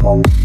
Thank